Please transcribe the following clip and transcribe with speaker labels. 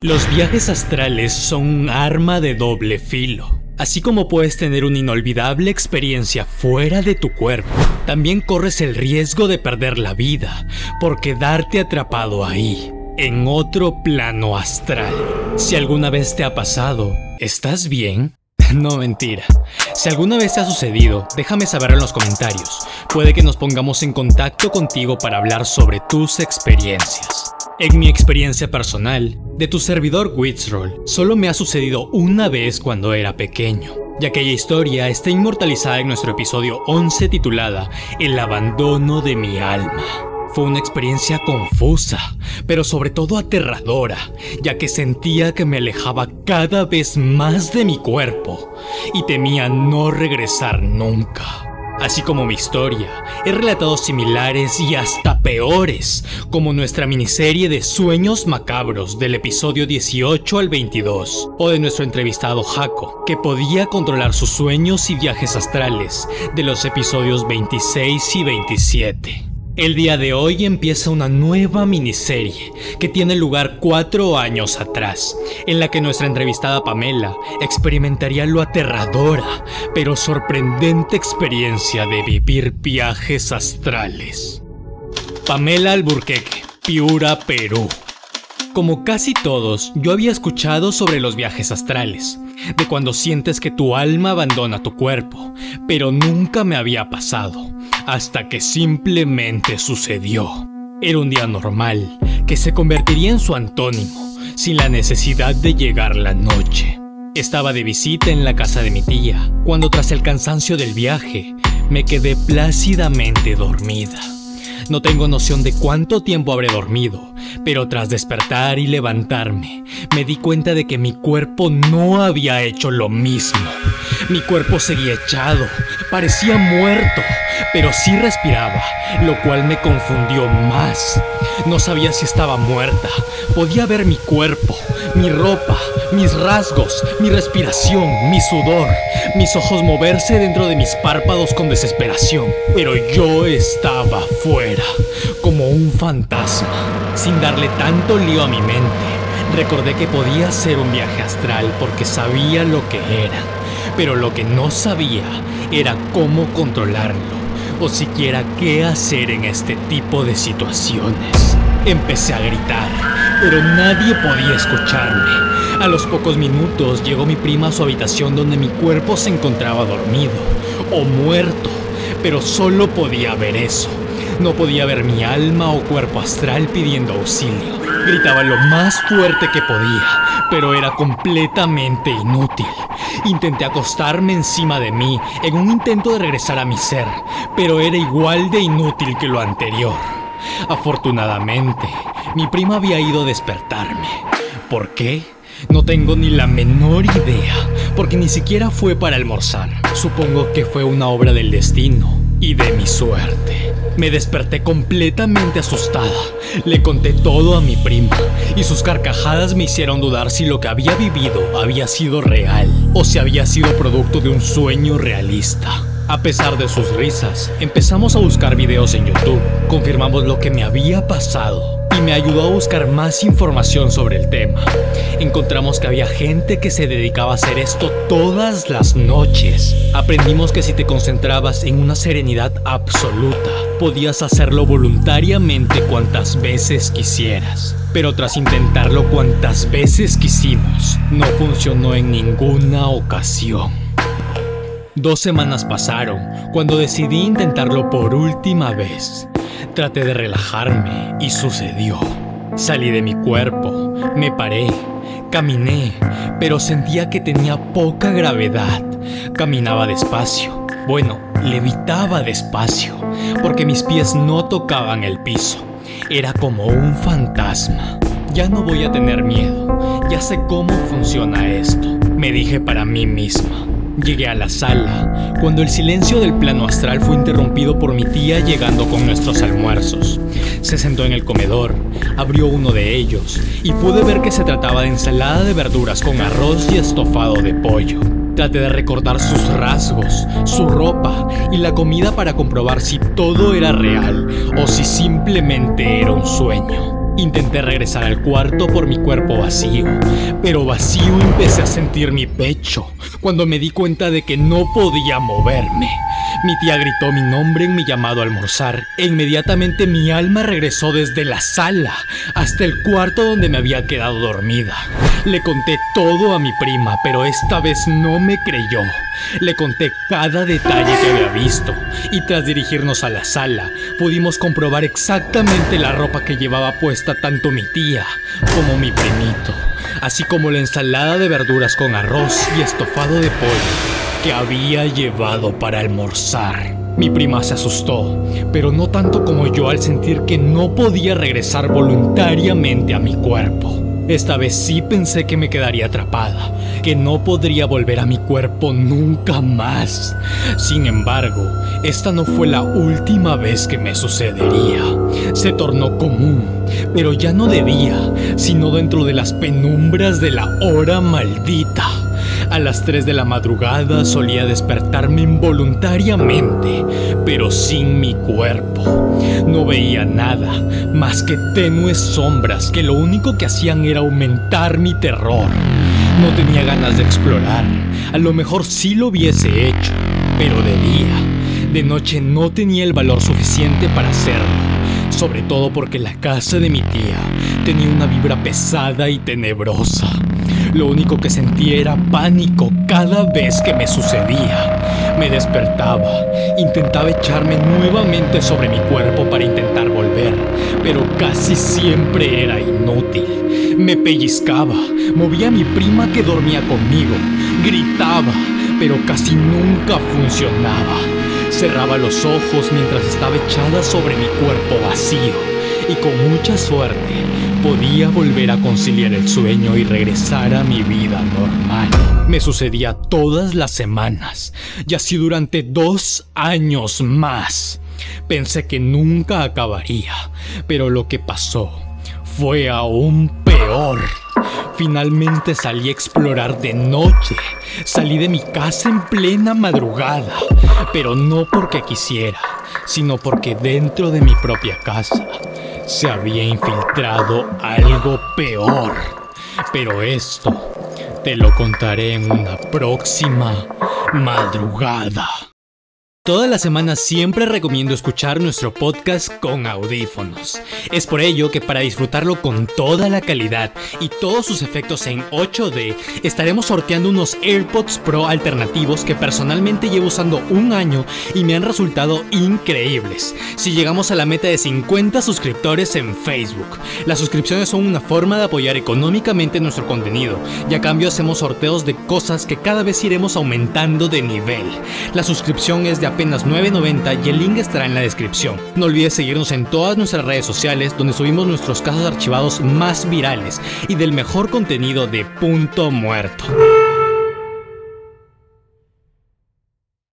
Speaker 1: Los viajes astrales son un arma de doble filo. Así como puedes tener una inolvidable experiencia fuera de tu cuerpo, también corres el riesgo de perder la vida por quedarte atrapado ahí, en otro plano astral. Si alguna vez te ha pasado, ¿estás bien? No mentira. Si alguna vez te ha sucedido, déjame saber en los comentarios. Puede que nos pongamos en contacto contigo para hablar sobre tus experiencias. En mi experiencia personal, de tu servidor Witsroll, solo me ha sucedido una vez cuando era pequeño, y aquella historia está inmortalizada en nuestro episodio 11 titulada El abandono de mi alma. Fue una experiencia confusa, pero sobre todo aterradora, ya que sentía que me alejaba cada vez más de mi cuerpo y temía no regresar nunca. Así como mi historia, he relatado similares y hasta peores, como nuestra miniserie de Sueños Macabros del episodio 18 al 22, o de nuestro entrevistado Jaco, que podía controlar sus sueños y viajes astrales de los episodios 26 y 27. El día de hoy empieza una nueva miniserie que tiene lugar cuatro años atrás, en la que nuestra entrevistada Pamela experimentaría lo aterradora pero sorprendente experiencia de vivir viajes astrales. Pamela Alburqueque, Piura, Perú. Como casi todos, yo había escuchado sobre los viajes astrales, de cuando sientes que tu alma abandona tu cuerpo, pero nunca me había pasado, hasta que simplemente sucedió. Era un día normal, que se convertiría en su antónimo, sin la necesidad de llegar la noche. Estaba de visita en la casa de mi tía, cuando tras el cansancio del viaje, me quedé plácidamente dormida. No tengo noción de cuánto tiempo habré dormido, pero tras despertar y levantarme, me di cuenta de que mi cuerpo no había hecho lo mismo. Mi cuerpo seguía echado, parecía muerto, pero sí respiraba, lo cual me confundió más. No sabía si estaba muerta, podía ver mi cuerpo, mi ropa, mis rasgos, mi respiración, mi sudor, mis ojos moverse dentro de mis párpados con desesperación. Pero yo estaba fuera, como un fantasma, sin darle tanto lío a mi mente. Recordé que podía ser un viaje astral porque sabía lo que era, pero lo que no sabía era cómo controlarlo o siquiera qué hacer en este tipo de situaciones. Empecé a gritar, pero nadie podía escucharme. A los pocos minutos llegó mi prima a su habitación donde mi cuerpo se encontraba dormido o muerto, pero solo podía ver eso. No podía ver mi alma o cuerpo astral pidiendo auxilio. Gritaba lo más fuerte que podía, pero era completamente inútil. Intenté acostarme encima de mí en un intento de regresar a mi ser, pero era igual de inútil que lo anterior. Afortunadamente, mi prima había ido a despertarme. ¿Por qué? No tengo ni la menor idea, porque ni siquiera fue para almorzar. Supongo que fue una obra del destino y de mi suerte. Me desperté completamente asustada. Le conté todo a mi prima y sus carcajadas me hicieron dudar si lo que había vivido había sido real o si había sido producto de un sueño realista. A pesar de sus risas, empezamos a buscar videos en YouTube. Confirmamos lo que me había pasado y me ayudó a buscar más información sobre el tema. Encontramos que había gente que se dedicaba a hacer esto todas las noches. Aprendimos que si te concentrabas en una serenidad absoluta, podías hacerlo voluntariamente cuantas veces quisieras. Pero tras intentarlo cuantas veces quisimos, no funcionó en ninguna ocasión. Dos semanas pasaron cuando decidí intentarlo por última vez. Traté de relajarme y sucedió. Salí de mi cuerpo, me paré, caminé, pero sentía que tenía poca gravedad. Caminaba despacio. Bueno, levitaba despacio, porque mis pies no tocaban el piso. Era como un fantasma. Ya no voy a tener miedo, ya sé cómo funciona esto, me dije para mí misma. Llegué a la sala, cuando el silencio del plano astral fue interrumpido por mi tía llegando con nuestros almuerzos. Se sentó en el comedor, abrió uno de ellos y pude ver que se trataba de ensalada de verduras con arroz y estofado de pollo. Traté de recordar sus rasgos, su ropa y la comida para comprobar si todo era real o si simplemente era un sueño. Intenté regresar al cuarto por mi cuerpo vacío, pero vacío empecé a sentir mi pecho cuando me di cuenta de que no podía moverme. Mi tía gritó mi nombre en mi llamado a almorzar e inmediatamente mi alma regresó desde la sala hasta el cuarto donde me había quedado dormida. Le conté todo a mi prima, pero esta vez no me creyó. Le conté cada detalle que había visto y tras dirigirnos a la sala pudimos comprobar exactamente la ropa que llevaba puesta tanto mi tía como mi primito, así como la ensalada de verduras con arroz y estofado de pollo que había llevado para almorzar. Mi prima se asustó, pero no tanto como yo al sentir que no podía regresar voluntariamente a mi cuerpo. Esta vez sí pensé que me quedaría atrapada, que no podría volver a mi cuerpo nunca más. Sin embargo, esta no fue la última vez que me sucedería. Se tornó común, pero ya no de día, sino dentro de las penumbras de la hora maldita. A las 3 de la madrugada solía despertarme involuntariamente, pero sin mi cuerpo. No veía nada más que tenues sombras que lo único que hacían era aumentar mi terror. No tenía ganas de explorar, a lo mejor sí lo hubiese hecho, pero de día. De noche no tenía el valor suficiente para hacerlo, sobre todo porque la casa de mi tía tenía una vibra pesada y tenebrosa. Lo único que sentía era pánico cada vez que me sucedía. Me despertaba, intentaba echarme nuevamente sobre mi cuerpo para intentar volver, pero casi siempre era inútil. Me pellizcaba, movía a mi prima que dormía conmigo, gritaba, pero casi nunca funcionaba. Cerraba los ojos mientras estaba echada sobre mi cuerpo vacío y con mucha suerte podía volver a conciliar el sueño y regresar a mi vida normal. Me sucedía todas las semanas y así durante dos años más. Pensé que nunca acabaría, pero lo que pasó fue aún peor. Finalmente salí a explorar de noche. Salí de mi casa en plena madrugada, pero no porque quisiera, sino porque dentro de mi propia casa se había infiltrado algo peor. Pero esto te lo contaré en una próxima madrugada. Todas las semanas siempre recomiendo escuchar nuestro podcast con audífonos. Es por ello que para disfrutarlo con toda la calidad y todos sus efectos en 8D, estaremos sorteando unos AirPods Pro alternativos que personalmente llevo usando un año y me han resultado increíbles. Si llegamos a la meta de 50 suscriptores en Facebook, las suscripciones son una forma de apoyar económicamente nuestro contenido y a cambio hacemos sorteos de cosas que cada vez iremos aumentando de nivel. La suscripción es de apenas 9.90 y el link estará en la descripción. No olvides seguirnos en todas nuestras redes sociales donde subimos nuestros casos archivados más virales y del mejor contenido de punto muerto.